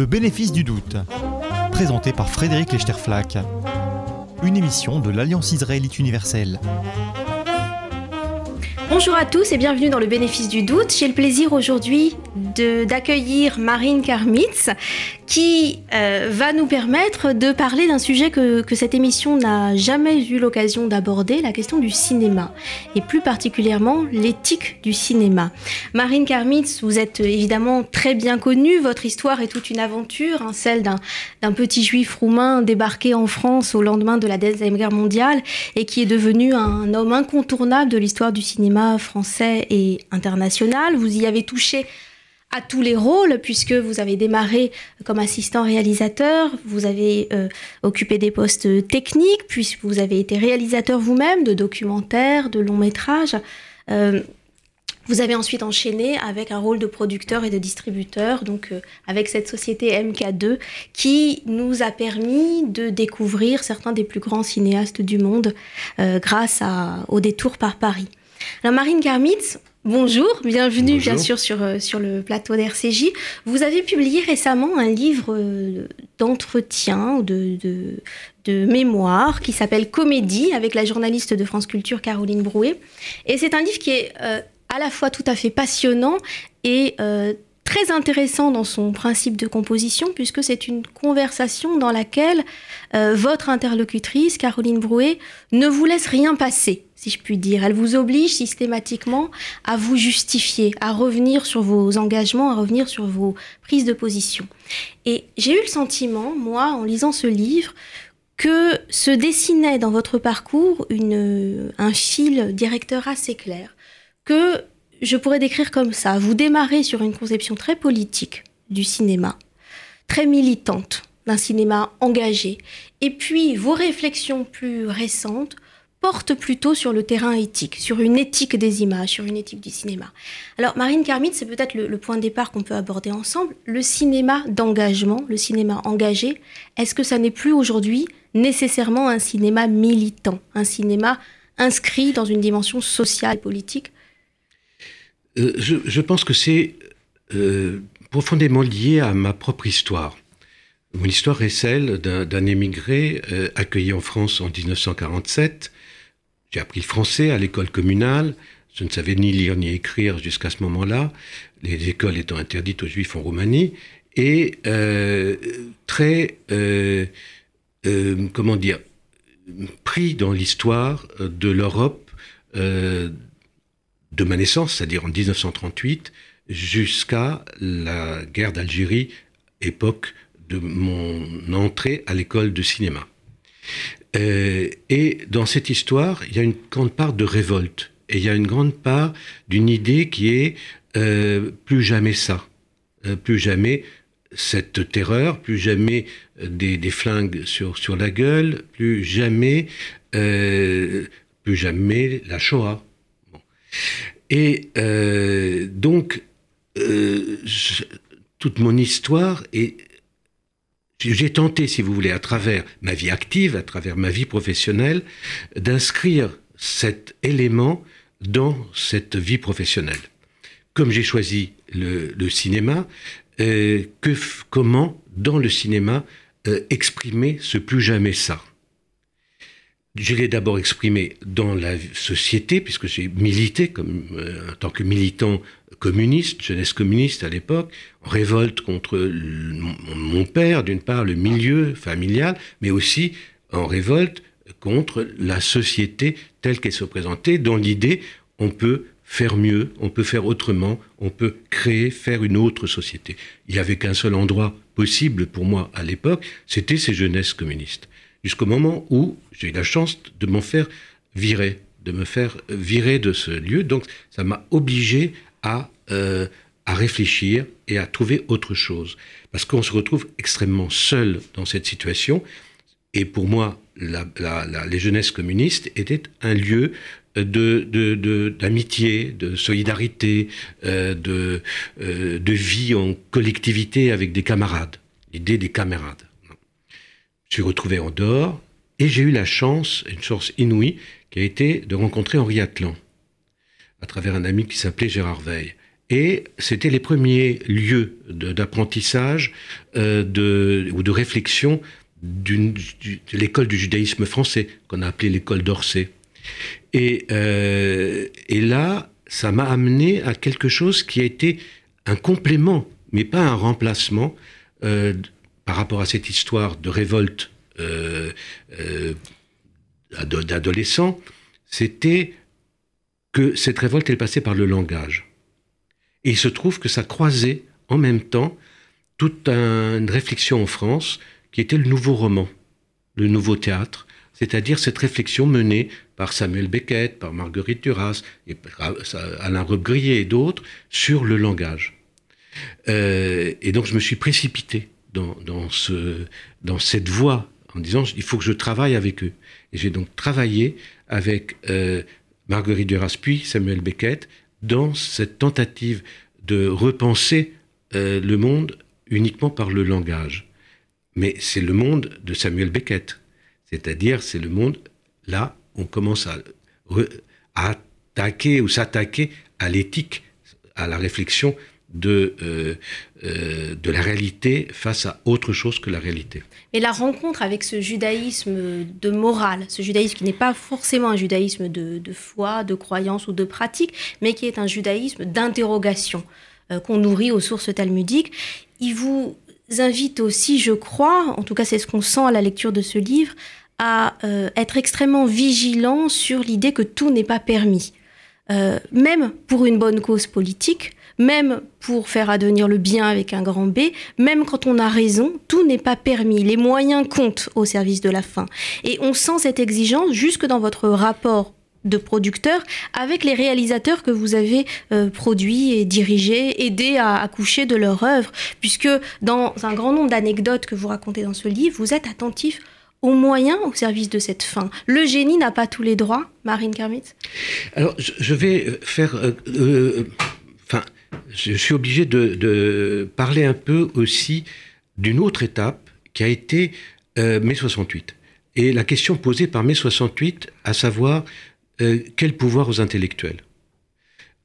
Le bénéfice du doute, présenté par Frédéric Lechterflack, une émission de l'Alliance israélite universelle. Bonjour à tous et bienvenue dans le bénéfice du doute. J'ai le plaisir aujourd'hui d'accueillir Marine Karmitz qui euh, va nous permettre de parler d'un sujet que, que, cette émission n'a jamais eu l'occasion d'aborder, la question du cinéma, et plus particulièrement l'éthique du cinéma. Marine Karmitz, vous êtes évidemment très bien connue, votre histoire est toute une aventure, hein, celle d'un petit juif roumain débarqué en France au lendemain de la Deuxième Guerre mondiale et qui est devenu un homme incontournable de l'histoire du cinéma français et international. Vous y avez touché à tous les rôles, puisque vous avez démarré comme assistant réalisateur, vous avez euh, occupé des postes techniques, puis vous avez été réalisateur vous-même de documentaires, de longs métrages. Euh, vous avez ensuite enchaîné avec un rôle de producteur et de distributeur, donc euh, avec cette société MK2 qui nous a permis de découvrir certains des plus grands cinéastes du monde grâce au détour par Paris. Alors Marine Garmitz, Bonjour, bienvenue bien sûr sur, euh, sur le plateau d'RCJ. Vous avez publié récemment un livre euh, d'entretien ou de, de, mémoire qui s'appelle Comédie avec la journaliste de France Culture Caroline Brouet. Et c'est un livre qui est euh, à la fois tout à fait passionnant et très intéressant dans son principe de composition puisque c'est une conversation dans laquelle votre interlocutrice, Caroline Brouet, ne vous laisse rien passer si je puis dire. Elle vous oblige systématiquement à vous justifier, à revenir sur vos engagements, à revenir sur vos prises de position. Et j'ai eu le sentiment, moi, en lisant ce livre, que se dessinait dans votre parcours une, un fil directeur assez clair, que je pourrais décrire comme ça. Vous démarrez sur une conception très politique du cinéma, très militante d'un cinéma engagé, et puis vos réflexions plus récentes porte plutôt sur le terrain éthique, sur une éthique des images, sur une éthique du cinéma. Alors Marine Carmite, c'est peut-être le, point de départ qu'on peut aborder ensemble. Le cinéma d'engagement, le cinéma engagé, est-ce que ça n'est plus aujourd'hui nécessairement un cinéma militant, un cinéma inscrit dans une dimension sociale et politique? Euh, je, pense que c'est euh, profondément lié à ma propre histoire. Mon histoire est celle d'un émigré euh, accueilli en France en 1947 j'ai appris le français à l'école communale. Je ne savais ni lire ni écrire jusqu'à ce moment-là, les écoles étant interdites aux juifs en Roumanie. Et euh, très, euh, euh, comment dire, pris dans l'histoire de l'Europe de ma naissance, c'est-à-dire en 1938, jusqu'à la guerre d'Algérie, époque de mon entrée à l'école de cinéma. Euh, et dans cette histoire, il y a une grande part de révolte. Et il y a une grande part d'une idée qui est euh, plus jamais ça. Euh, plus jamais cette terreur, plus jamais des, des, flingues sur, sur la gueule, plus jamais, plus jamais la Shoah. Bon. Et donc, toute mon histoire est j'ai tenté, si vous voulez, à travers ma vie active, à travers ma vie professionnelle, d'inscrire cet élément dans cette vie professionnelle. Comme j'ai choisi le, cinéma, euh, comment, dans le cinéma, euh, exprimer ce plus jamais ça? Je l'ai d'abord exprimé dans la société, puisque j'ai milité euh, en tant que militant communiste, jeunesse communiste à l'époque, en révolte contre mon, père, d'une part, le milieu familial, mais aussi en révolte contre la société telle qu'elle se présentait, dans l'idée on peut faire mieux, on peut faire autrement, on peut créer, faire une autre société. Il n'y avait qu'un seul endroit possible pour moi à l'époque, c'était ces jeunesses communistes jusqu'au moment où j'ai eu la chance de m'en faire virer, de me faire virer de ce lieu. Donc ça m'a obligé à, euh, à réfléchir et à trouver autre chose. Parce qu'on se retrouve extrêmement seul dans cette situation. Et pour moi, les jeunesses communistes étaient un lieu d'amitié, de, de, de, solidarité, euh, de, euh, de vie en collectivité avec des camarades, l'idée des camarades. Je suis retrouvé en dehors et j'ai eu la chance, une chance inouïe, qui a été de rencontrer Henri Atlan à travers un ami qui s'appelait Gérard Veil. Et c'était les premiers lieux d'apprentissage euh, ou de réflexion de l'école du judaïsme français, qu'on a appelé l'école d'Orsay. Et, euh, et là, ça m'a amené à quelque chose qui a été un complément, mais pas un remplacement, euh, par rapport à cette histoire de révolte d'adolescents, c'était que cette révolte, elle passait par le langage. Et il se trouve que ça croisait en même temps toute une réflexion en France qui était le nouveau roman, le nouveau théâtre, c'est-à-dire cette réflexion menée par Samuel Beckett, par Marguerite Duras, et Alain Robbe-Grillet et d'autres sur le langage. Euh, et donc je me suis précipité dans cette voie en disant il faut que je travaille avec eux. Et j'ai donc travaillé avec euh, Marguerite Duras puis Samuel Beckett dans cette tentative de repenser euh, le monde uniquement par le langage. Mais c'est le monde de Samuel Beckett. C'est-à-dire, c'est le monde, là, on commence à, attaquer ou s'attaquer à l'éthique, à la réflexion de, euh, euh, de la réalité face à autre chose que la réalité. Et la rencontre avec ce judaïsme de morale, ce judaïsme qui n'est pas forcément un judaïsme de, de, foi, de croyance ou de pratique, mais qui est un judaïsme d'interrogation euh, qu'on nourrit aux sources talmudiques, il vous invite aussi, je crois, en tout cas c'est ce qu'on sent à la lecture de ce livre, à être extrêmement vigilant sur l'idée que tout n'est pas permis. Même pour une bonne cause politique, même pour faire advenir le bien avec un grand B, même quand on a raison, tout n'est pas permis. Les moyens comptent au service de la fin. Et on sent cette exigence jusque dans votre rapport de producteur avec les réalisateurs que vous avez euh, produits et dirigés, aidés à accoucher de leur œuvre, puisque dans un grand nombre d'anecdotes que vous racontez dans ce livre, vous êtes attentif aux moyens au service de cette fin. Le génie n'a pas tous les droits, Marine Kermit Alors, je, vais faire... Euh, euh, je suis obligé de, parler un peu aussi d'une autre étape qui a été euh, mai 68. Et la question posée par mai 68, à savoir quel pouvoir aux intellectuels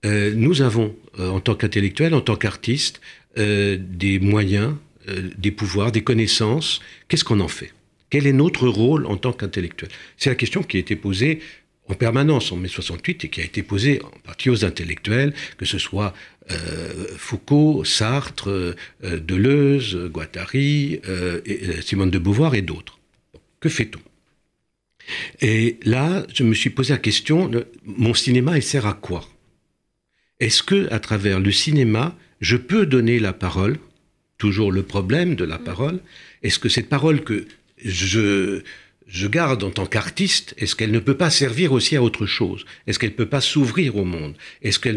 Nous avons, en tant qu'intellectuels, en tant qu'artistes, des moyens, des pouvoirs, des connaissances. Qu'est-ce qu'on en fait? Quel est notre rôle en tant qu'intellectuel C'est la question qui a été posée en permanence en mai 68 et qui a été posée en partie aux intellectuels, que ce soit euh, Foucault, Sartre, euh, Deleuze, Guattari, euh, Simone de Beauvoir et d'autres. Que fait-on? Et là, je me suis posé la question mon cinéma, il sert à quoi? Est-ce que, à travers le cinéma, je peux donner la parole? Toujours le problème de la parole. Est-ce que cette parole que je, je garde en tant qu'artiste, est-ce qu'elle ne peut pas servir aussi à autre chose? Est-ce qu'elle ne peut pas s'ouvrir au monde? Est-ce que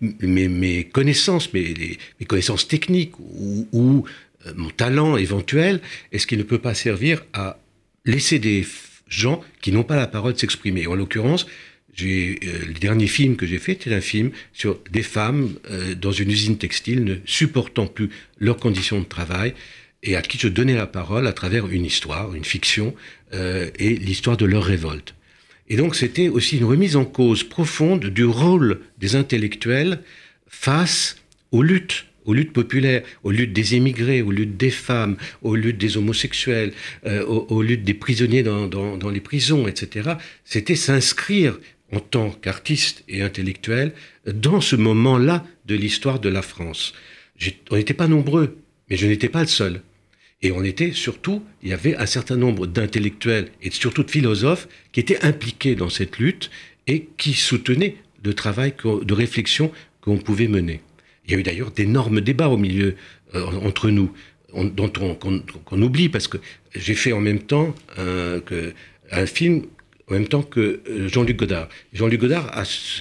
mes, mes, connaissances, mes, mes, connaissances techniques ou, euh, mon talent éventuel, est-ce qu'il ne peut pas servir à laisser des gens qui n'ont pas la parole s'exprimer? En l'occurrence, euh, le dernier film que j'ai fait, c'est un film sur des femmes euh, dans une usine textile ne supportant plus leurs conditions de travail et à qui je donnais la parole à travers une histoire, une fiction, euh, et l'histoire de leur révolte. Et donc c'était aussi une remise en cause profonde du rôle des intellectuels face aux luttes, aux luttes populaires, aux luttes des émigrés, aux luttes des femmes, aux luttes des homosexuels, euh, aux, luttes des prisonniers dans, dans, dans les prisons, etc. C'était s'inscrire en tant qu'artiste et intellectuel dans ce moment-là de l'histoire de la France. On n'était pas nombreux, mais je n'étais pas le seul. Et on était surtout, il y avait un certain nombre d'intellectuels et surtout de philosophes qui étaient impliqués dans cette lutte et qui soutenaient le travail de réflexion qu'on pouvait mener. Il y a eu d'ailleurs d'énormes débats au milieu euh, entre nous, dont on, qu'on, oublie parce que j'ai fait en même temps un, que, un film en même temps que euh, Jean-Luc Godard. Jean-Luc Godard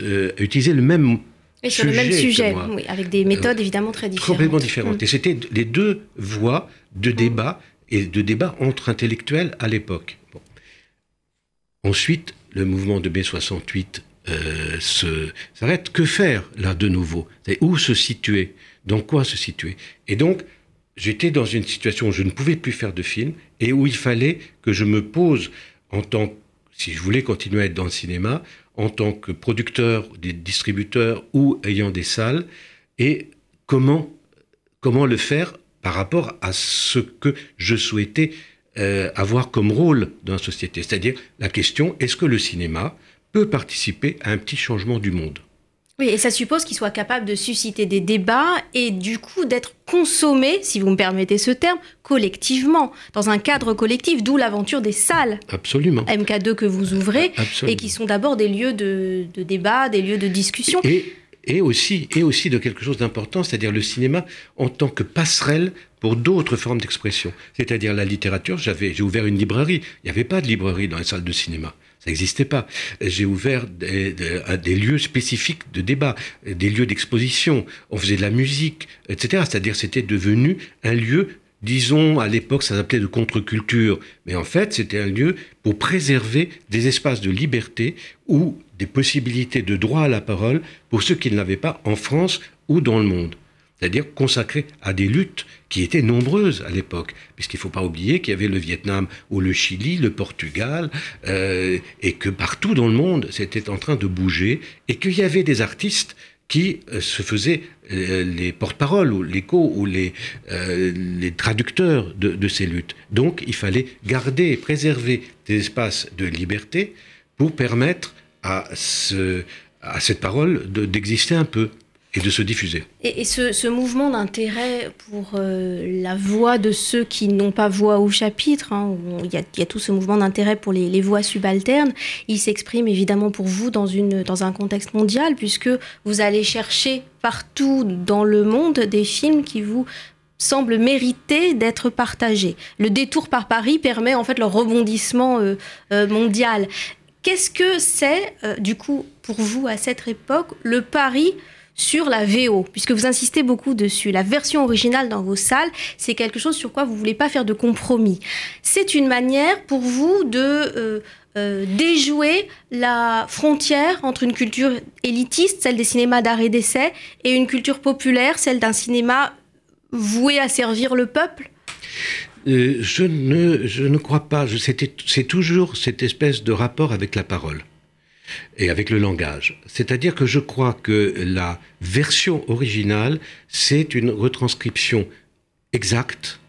euh, a utilisé le même sur le même sujet, oui, avec des méthodes évidemment très différentes. Complètement différentes. Mm. Et c'était les deux voies de débat et de débat entre intellectuels à l'époque. Ensuite, le mouvement de B68 euh, s'arrête. Que faire là de nouveau? Où se situer? Dans quoi se situer? Et donc, j'étais dans une situation où je ne pouvais plus faire de film et où il fallait que je me pose en tant si je voulais continuer à être dans le cinéma, en tant que producteur, des distributeurs ou ayant des salles, et comment, le faire par rapport à ce que je souhaitais euh, avoir comme rôle dans la société. C'est-à-dire la question, est-ce que le cinéma peut participer à un petit changement du monde? Oui, et ça suppose qu'il soit capable de susciter des débats et du coup d'être consommé, si vous me permettez ce terme, collectivement, dans un cadre collectif, d'où l'aventure des salles. Absolument. MK2 que vous ouvrez et qui sont d'abord des lieux de, débat, des lieux de discussion. Et, et, aussi, et aussi de quelque chose d'important, c'est-à-dire le cinéma en tant que passerelle pour d'autres formes d'expression. C'est-à-dire la littérature, j'avais, j'ai ouvert une librairie. Il n'y avait pas de librairie dans les salles de cinéma. Ça n'existait pas. J'ai ouvert des, lieux spécifiques de débat, des lieux d'exposition. On faisait de la musique, etc. C'est-à-dire c'était devenu un lieu disons, à l'époque, ça s'appelait de contre-culture, mais en fait, c'était un lieu pour préserver des espaces de liberté ou des possibilités de droit à la parole pour ceux qui ne l'avaient pas en France ou dans le monde c'est-à-dire consacré à des luttes qui étaient nombreuses à l'époque, puisqu'il ne faut pas oublier qu'il y avait le Vietnam ou le Chili, le Portugal, euh, et que partout dans le monde, c'était en train de bouger, et qu'il y avait des artistes qui euh, se faisaient euh, les porte-paroles ou l'écho ou les, les traducteurs de, ces luttes. Donc il fallait garder et préserver des espaces de liberté pour permettre à, ce, à cette parole d'exister un peu et de se diffuser. Et, ce, mouvement d'intérêt pour euh, la voix de ceux qui n'ont pas voix au chapitre, hein, il, y a, tout ce mouvement d'intérêt pour les, voix subalternes, il s'exprime évidemment pour vous dans, un contexte mondial, puisque vous allez chercher partout dans le monde des films qui vous semblent mériter d'être partagés. Le détour par Paris permet en fait leur rebondissement euh, euh, mondial. Qu'est-ce que c'est, du coup, pour vous à cette époque, le Paris sur la VO, puisque vous insistez beaucoup dessus. La version originale dans vos salles, c'est quelque chose sur quoi vous voulez pas faire de compromis. C'est une manière pour vous de euh, euh, déjouer la frontière entre une culture élitiste, celle des cinémas d'art et d'essai, et une culture populaire, celle d'un cinéma voué à servir le peuple euh, je, ne, je ne crois pas. C'est toujours cette espèce de rapport avec la parole et avec le langage. C'est-à-dire que je crois que la version originale, c'est une retranscription exacte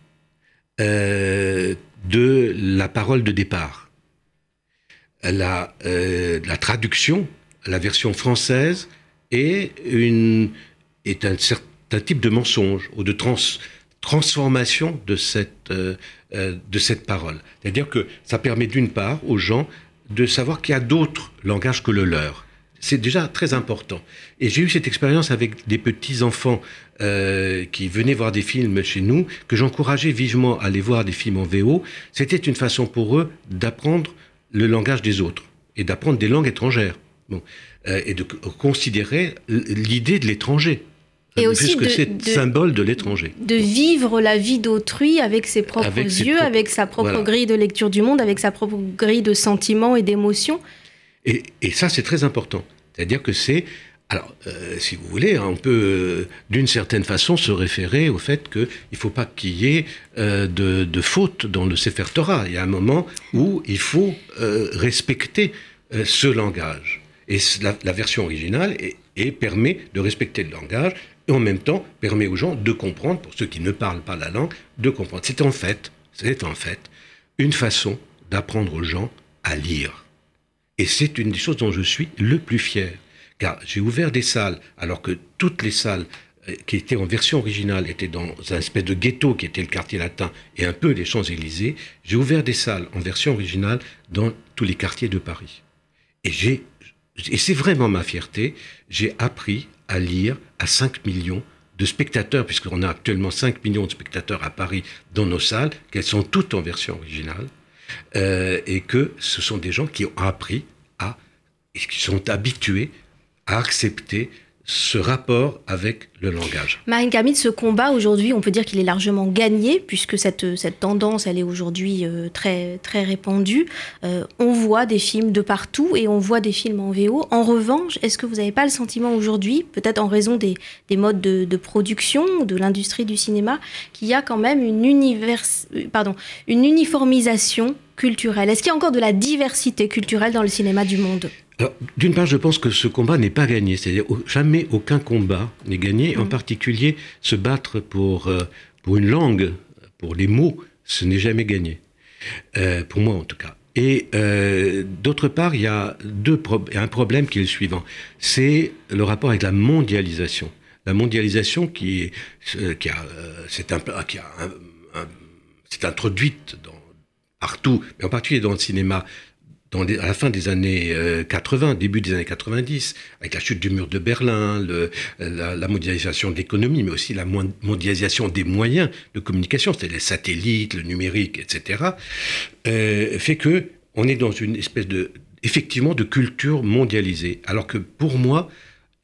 euh, de la parole de départ. La, euh, la traduction, la version française, est, une, est un certain type de mensonge ou de transformation de cette, euh, de cette parole. C'est-à-dire que ça permet d'une part aux gens de savoir qu'il y a d'autres langages que le leur. C'est déjà très important. Et j'ai eu cette expérience avec des petits-enfants euh, qui venaient voir des films chez nous, que j'encourageais vivement à aller voir des films en VO. C'était une façon pour eux d'apprendre le langage des autres et d'apprendre des langues étrangères. Bon. Euh, et de considérer l'idée de l'étranger et aussi que c'est symbole de l'étranger. De vivre la vie d'autrui avec ses propres yeux, avec sa propre grille de lecture du monde, avec sa propre grille de sentiments et d'émotions. Et, ça, c'est très important. C'est-à-dire que c'est alors, euh, si vous voulez, hein, on peut euh, d'une certaine façon se référer au fait qu'il ne faut pas qu'il y ait euh, de, de faute dans le Sefer Torah. Il y a un moment où il faut respecter ce langage. Et la, la version originale et permet de respecter le langage et en même temps permet aux gens de comprendre, pour ceux qui ne parlent pas la langue, de comprendre. C'est en fait, c'est en fait une façon d'apprendre aux gens à lire. Et c'est une des choses dont je suis le plus fier. Car j'ai ouvert des salles, alors que toutes les salles euh, qui étaient en version originale étaient dans un espèce de ghetto qui était le quartier latin et un peu les Champs-Élysées. J'ai ouvert des salles en version originale dans tous les quartiers de Paris. Et j'ai, et c'est vraiment ma fierté, j'ai appris à lire à 5 millions de spectateurs, puisqu'on a actuellement 5 millions de spectateurs à Paris dans nos salles, qu'elles sont toutes en version originale, euh, et que ce sont des gens qui ont appris à, et qui sont habitués à accepter ce rapport avec le langage. Marine Camille, ce combat aujourd'hui, on peut dire qu'il est largement gagné, puisque cette, cette tendance, elle est aujourd'hui euh, très, très répandue. Euh, on voit des films de partout et on voit des films en VO. En revanche, est-ce que vous n'avez pas le sentiment aujourd'hui, peut-être en raison des, des modes de, de, production, de l'industrie du cinéma, qu'il y a quand même une, univers, pardon, une uniformisation culturelle Est-ce qu'il y a encore de la diversité culturelle dans le cinéma du monde d'une part, je pense que ce combat n'est pas gagné. C'est-à-dire, jamais aucun combat n'est gagné. En mm. particulier, se battre pour, euh, pour une langue, pour les mots, ce n'est jamais gagné. Euh, pour moi, en tout cas. Et euh, d'autre part, il y a deux un problème qui est le suivant. C'est le rapport avec la mondialisation. La mondialisation qui, qui a, qui c'est introduite dans, partout, mais en particulier dans le cinéma à la fin des années 80, euh, début des années 90, avec la chute du mur de Berlin, la, mondialisation de l'économie, mais aussi la mondialisation des moyens de communication, c'est-à-dire les satellites, le numérique, etc., euh, fait que on est dans une espèce de, effectivement, de culture mondialisée. Alors que pour moi,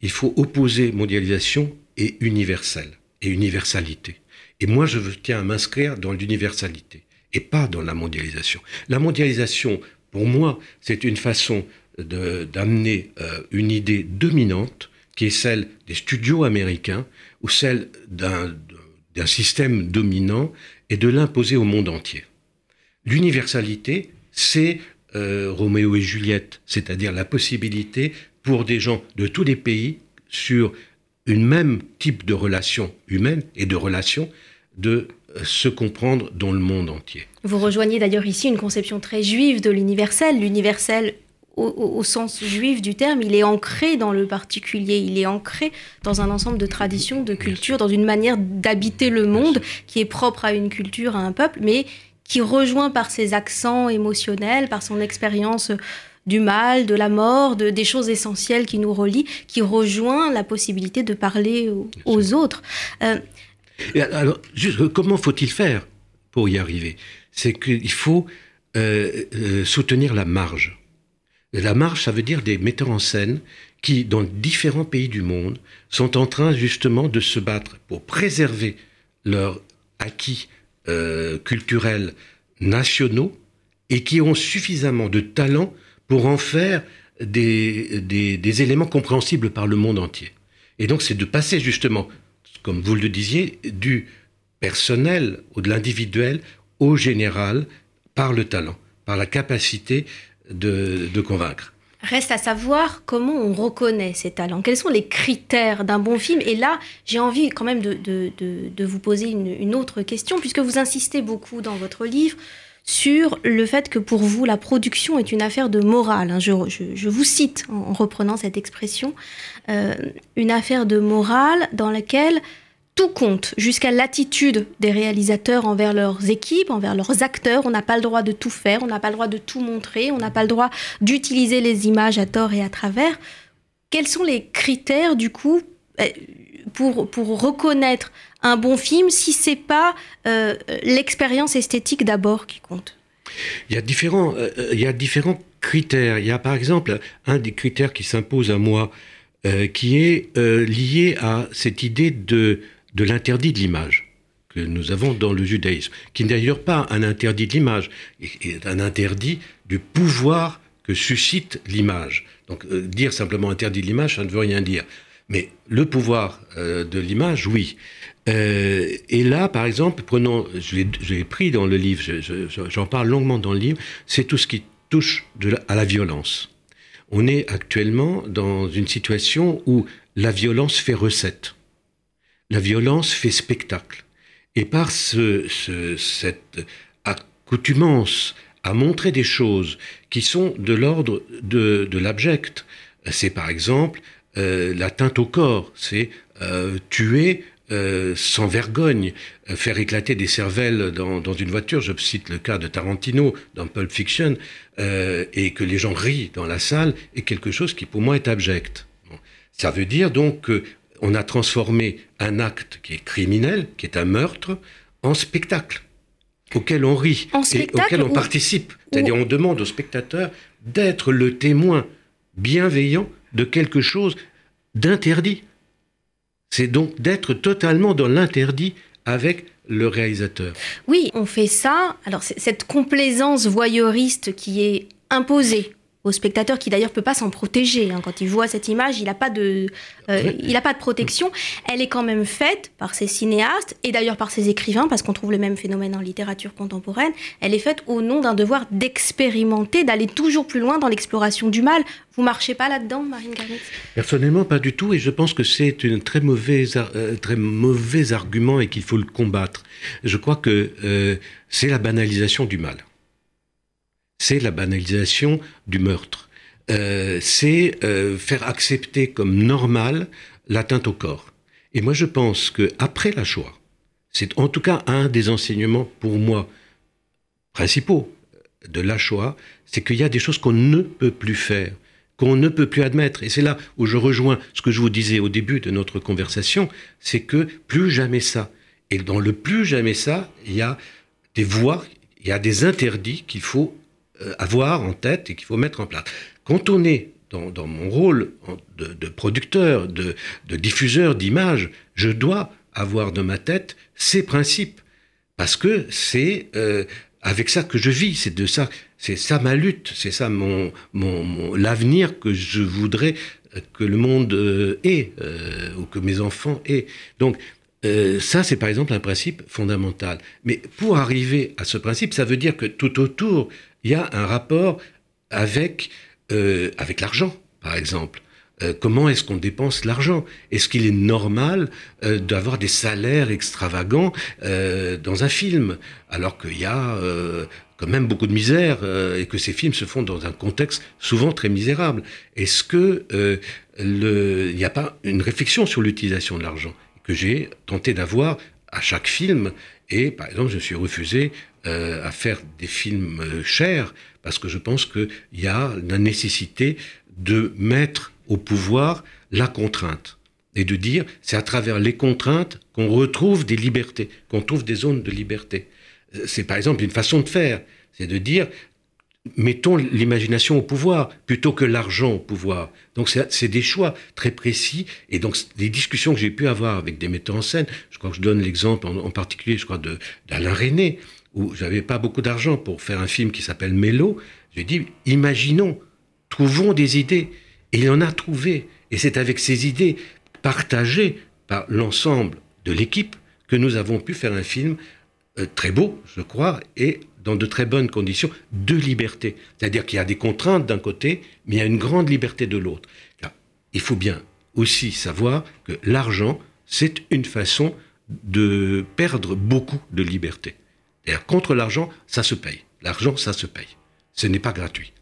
il faut opposer mondialisation et universel, et universalité. Et moi, je tiens à m'inscrire dans l'universalité et pas dans la mondialisation. La mondialisation pour moi, c'est une façon d'amener euh, une idée dominante qui est celle des studios américains ou celle d'un système dominant et de l'imposer au monde entier. L'universalité, c'est euh, Roméo et Juliette, c'est-à-dire la possibilité pour des gens de tous les pays sur une même type de relation humaine et de relation de se comprendre dans le monde entier. Vous rejoignez d'ailleurs ici une conception très juive de l'universel. L'universel, au, sens juif du terme, il est ancré dans le particulier, il est ancré dans un ensemble de traditions, de cultures, dans une manière d'habiter le monde qui est propre à une culture, à un peuple, mais qui rejoint par ses accents émotionnels, par son expérience du mal, de la mort, de, des choses essentielles qui nous relient, qui rejoint la possibilité de parler aux, autres. Euh, alors, juste, comment faut-il faire pour y arriver? C'est qu'il faut euh, euh, soutenir la marge. La marge, ça veut dire des metteurs en scène qui, dans différents pays du monde, sont en train justement de se battre pour préserver leurs acquis euh, culturels nationaux et qui ont suffisamment de talent pour en faire des, des éléments compréhensibles par le monde entier. Et donc, c'est de passer justement comme vous le disiez, du personnel ou de l'individuel au général par le talent, par la capacité de, convaincre. Reste à savoir comment on reconnaît ces talents. Quels sont les critères d'un bon film? Et là, j'ai envie quand même de, vous poser une, autre question, puisque vous insistez beaucoup dans votre livre sur le fait que pour vous, la production est une affaire de morale. Hein. Je, vous cite en, reprenant cette expression, euh, une affaire de morale dans laquelle tout compte, jusqu'à l'attitude des réalisateurs envers leurs équipes, envers leurs acteurs. On n'a pas le droit de tout faire, on n'a pas le droit de tout montrer, on n'a pas le droit d'utiliser les images à tort et à travers. Quels sont les critères, du coup, euh, pour, pour reconnaître un bon film si c'est pas euh, l'expérience esthétique d'abord qui compte il y, a différents, euh, il y a différents critères. Il y a par exemple un des critères qui s'impose à moi, euh, qui est lié à cette idée de, de l'interdit de l'image que nous avons dans le judaïsme, qui n'est d'ailleurs pas un interdit de l'image, est un interdit du pouvoir que suscite l'image. Donc dire simplement interdit de l'image, ça ne veut rien dire. Mais le pouvoir de l'image, oui. Euh, et là, par exemple, prenons, je l'ai pris dans le livre, j'en parle longuement dans le livre, c'est tout ce qui touche à la violence. On est actuellement dans une situation où la violence fait recette, la violence fait spectacle. Et par ce, cette accoutumance à montrer des choses qui sont de l'ordre de, de l'abject, c'est par exemple euh, l'atteinte au corps, c'est euh, tuer euh, sans vergogne, euh, faire éclater des cervelles dans, une voiture, je cite le cas de Tarantino dans Pulp Fiction, euh, et que les gens rient dans la salle, est quelque chose qui pour moi est abject. Ça veut dire donc qu'on a transformé un acte qui est criminel, qui est un meurtre, en spectacle auquel on rit et auquel on participe. C'est-à-dire on demande au spectateur d'être le témoin bienveillant de quelque chose d'interdit. C'est donc d'être totalement dans l'interdit avec le réalisateur. Oui, on fait ça. Alors cette complaisance voyeuriste qui est imposée au spectateur qui d'ailleurs peut pas s'en protéger. Hein. Quand il voit cette image, il n'a pas de, euh, il a pas de protection. Elle est quand même faite par ces cinéastes et d'ailleurs par ces écrivains, parce qu'on trouve le même phénomène en littérature contemporaine. Elle est faite au nom d'un devoir d'expérimenter, d'aller toujours plus loin dans l'exploration du mal. Vous marchez pas là-dedans, Marine Garnitz? Personnellement, pas du tout, et je pense que c'est un très mauvais, euh, très mauvais argument et qu'il faut le combattre. Je crois que euh, c'est la banalisation du mal c'est la banalisation du meurtre. Euh, c'est euh, faire accepter comme normal l'atteinte au corps. Et moi, je pense que après la Shoah, c'est en tout cas un des enseignements pour moi principaux de la Shoah, c'est qu'il y a des choses qu'on ne peut plus faire, qu'on ne peut plus admettre. Et c'est là où je rejoins ce que je vous disais au début de notre conversation, c'est que plus jamais ça. Et dans le plus jamais ça, il y a des voies, il y a des interdits qu'il faut avoir en tête et qu'il faut mettre en place. Quand on est dans, mon rôle de, producteur, de, diffuseur d'images, je dois avoir dans ma tête ces principes. Parce que c'est euh, avec ça que je vis, c'est de ça, c'est ça ma lutte, c'est ça mon, l'avenir que je voudrais que le monde euh, ait, ou que mes enfants aient. Donc, ça, c'est par exemple un principe fondamental. Mais pour arriver à ce principe, ça veut dire que tout autour, il y a un rapport avec, euh, avec l'argent, par exemple. Euh, comment est-ce qu'on dépense l'argent? Est-ce qu'il est normal euh, d'avoir des salaires extravagants dans un film, alors qu'il y a quand même beaucoup de misère et que ces films se font dans un contexte souvent très misérable? Est-ce que il n'y a pas une réflexion sur l'utilisation de l'argent que j'ai tenté d'avoir à chaque film? Et par exemple, je suis refusé euh, à faire des films euh, chers parce que je pense qu'il y a la nécessité de mettre au pouvoir la contrainte et de dire c'est à travers les contraintes qu'on retrouve des libertés, qu'on trouve des zones de liberté. Euh, c'est par exemple une façon de faire, c'est de dire mettons l'imagination au pouvoir plutôt que l'argent au pouvoir. Donc c'est des choix très précis et donc des discussions que j'ai pu avoir avec des metteurs en scène. Je crois que je donne l'exemple en, particulier, je crois d'Alain René où j'avais pas beaucoup d'argent pour faire un film qui s'appelle Mélo, j'ai dit imaginons, trouvons des idées. Et il en a trouvé. Et c'est avec ces idées partagées par l'ensemble de l'équipe que nous avons pu faire un film euh, très beau, je crois, et dans de très bonnes conditions de liberté. C'est-à-dire qu'il y a des contraintes d'un côté, mais il y a une grande liberté de l'autre. Il faut bien aussi savoir que l'argent, c'est une façon de perdre beaucoup de liberté. D'ailleurs, contre l'argent, ça se paye. L'argent, ça se paye. Ce n'est pas gratuit.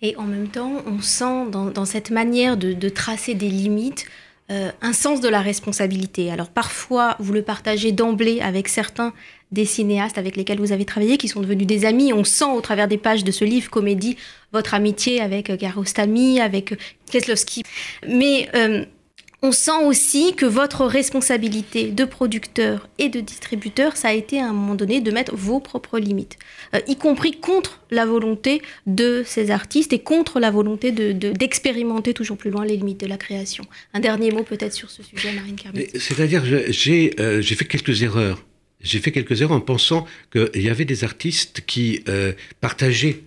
Et en même temps, on sent dans, cette manière de, tracer des limites euh, un sens de la responsabilité. Alors parfois, vous le partagez d'emblée avec certains des cinéastes avec lesquels vous avez travaillé, qui sont devenus des amis. On sent au travers des pages de ce livre Comédie votre amitié avec euh, Garostami, avec euh, Keslowski. Mais on sent aussi que votre responsabilité de producteur et de distributeur, ça a été à un moment donné de mettre vos propres limites, euh, y compris contre la volonté de ces artistes et contre la volonté d'expérimenter de, toujours plus loin les limites de la création. Un dernier mot peut-être sur ce sujet, Marine Carmi. C'est-à-dire, j'ai euh, fait quelques erreurs. J'ai fait quelques erreurs en pensant qu'il y avait des artistes qui euh, partageaient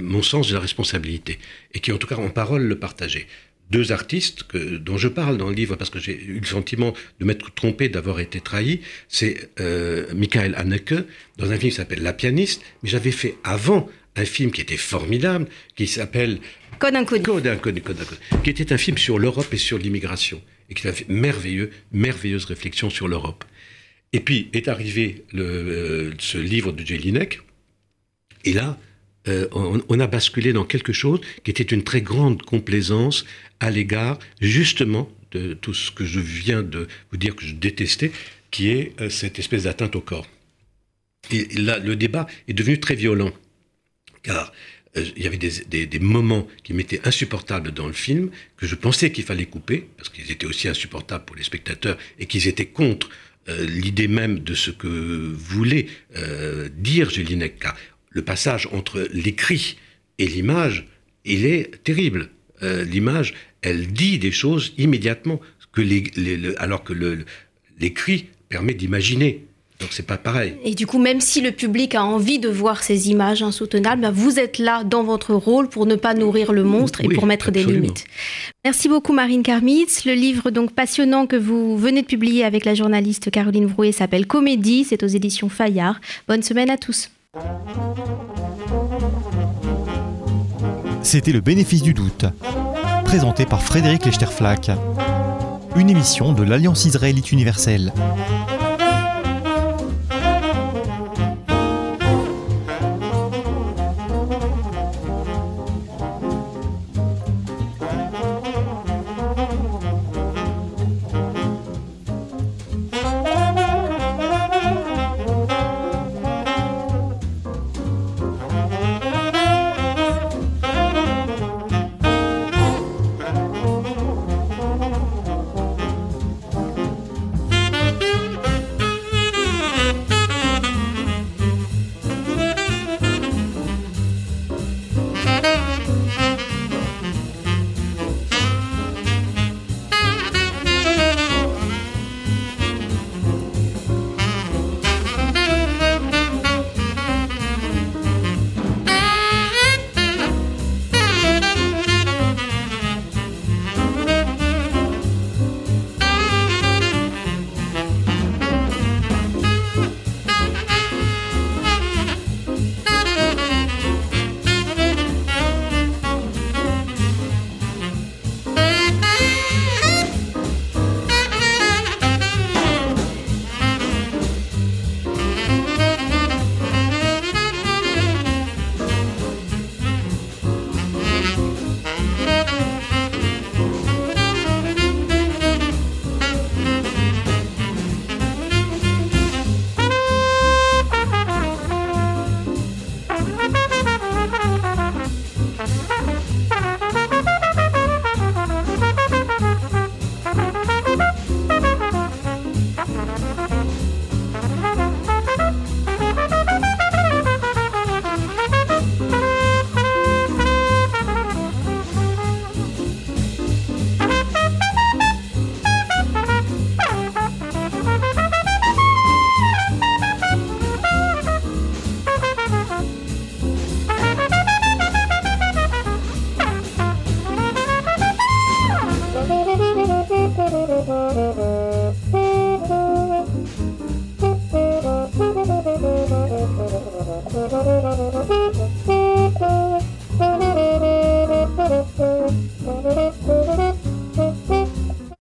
mon sens de la responsabilité et qui en tout cas en parole le partageaient deux artistes que, dont je parle dans le livre parce que j'ai eu le sentiment de m'être trompé, d'avoir été trahi. C'est euh, Michael Haneke dans un film qui s'appelle La pianiste, mais j'avais fait avant un film qui était formidable, qui s'appelle Code inconnu. Code inconnu, Code inconnu, qui était un film sur l'Europe et sur l'immigration, et qui était merveilleux, merveilleuse réflexion sur l'Europe. Et puis est arrivé le, euh, ce livre de Jelinek, et là, euh, on, a basculé dans quelque chose qui était une très grande complaisance à l'égard justement de tout ce que je viens de vous dire que je détestais, qui est euh, cette espèce d'atteinte au corps. Et là, le débat est devenu très violent, car euh, il y avait des, moments qui m'étaient insupportables dans le film, que je pensais qu'il fallait couper, parce qu'ils étaient aussi insupportables pour les spectateurs, et qu'ils étaient contre l'idée même de ce que voulait dire Jelinek le passage entre l'écrit et l'image, il est terrible. Euh, l'image, elle dit des choses immédiatement, que les, alors que l'écrit permet d'imaginer. Donc c'est pas pareil. Et du coup, même si le public a envie de voir ces images insoutenables, bah, vous êtes là dans votre rôle pour ne pas nourrir le monstre et pour mettre absolument. des limites. Merci beaucoup Marine Karmitz. Le livre donc passionnant que vous venez de publier avec la journaliste Caroline Vrouet s'appelle Comédie, c'est aux éditions Fayard. Bonne semaine à tous. C'était le bénéfice du doute, présenté par Frédéric Lechterflack. Une émission de l'Alliance israélite universelle.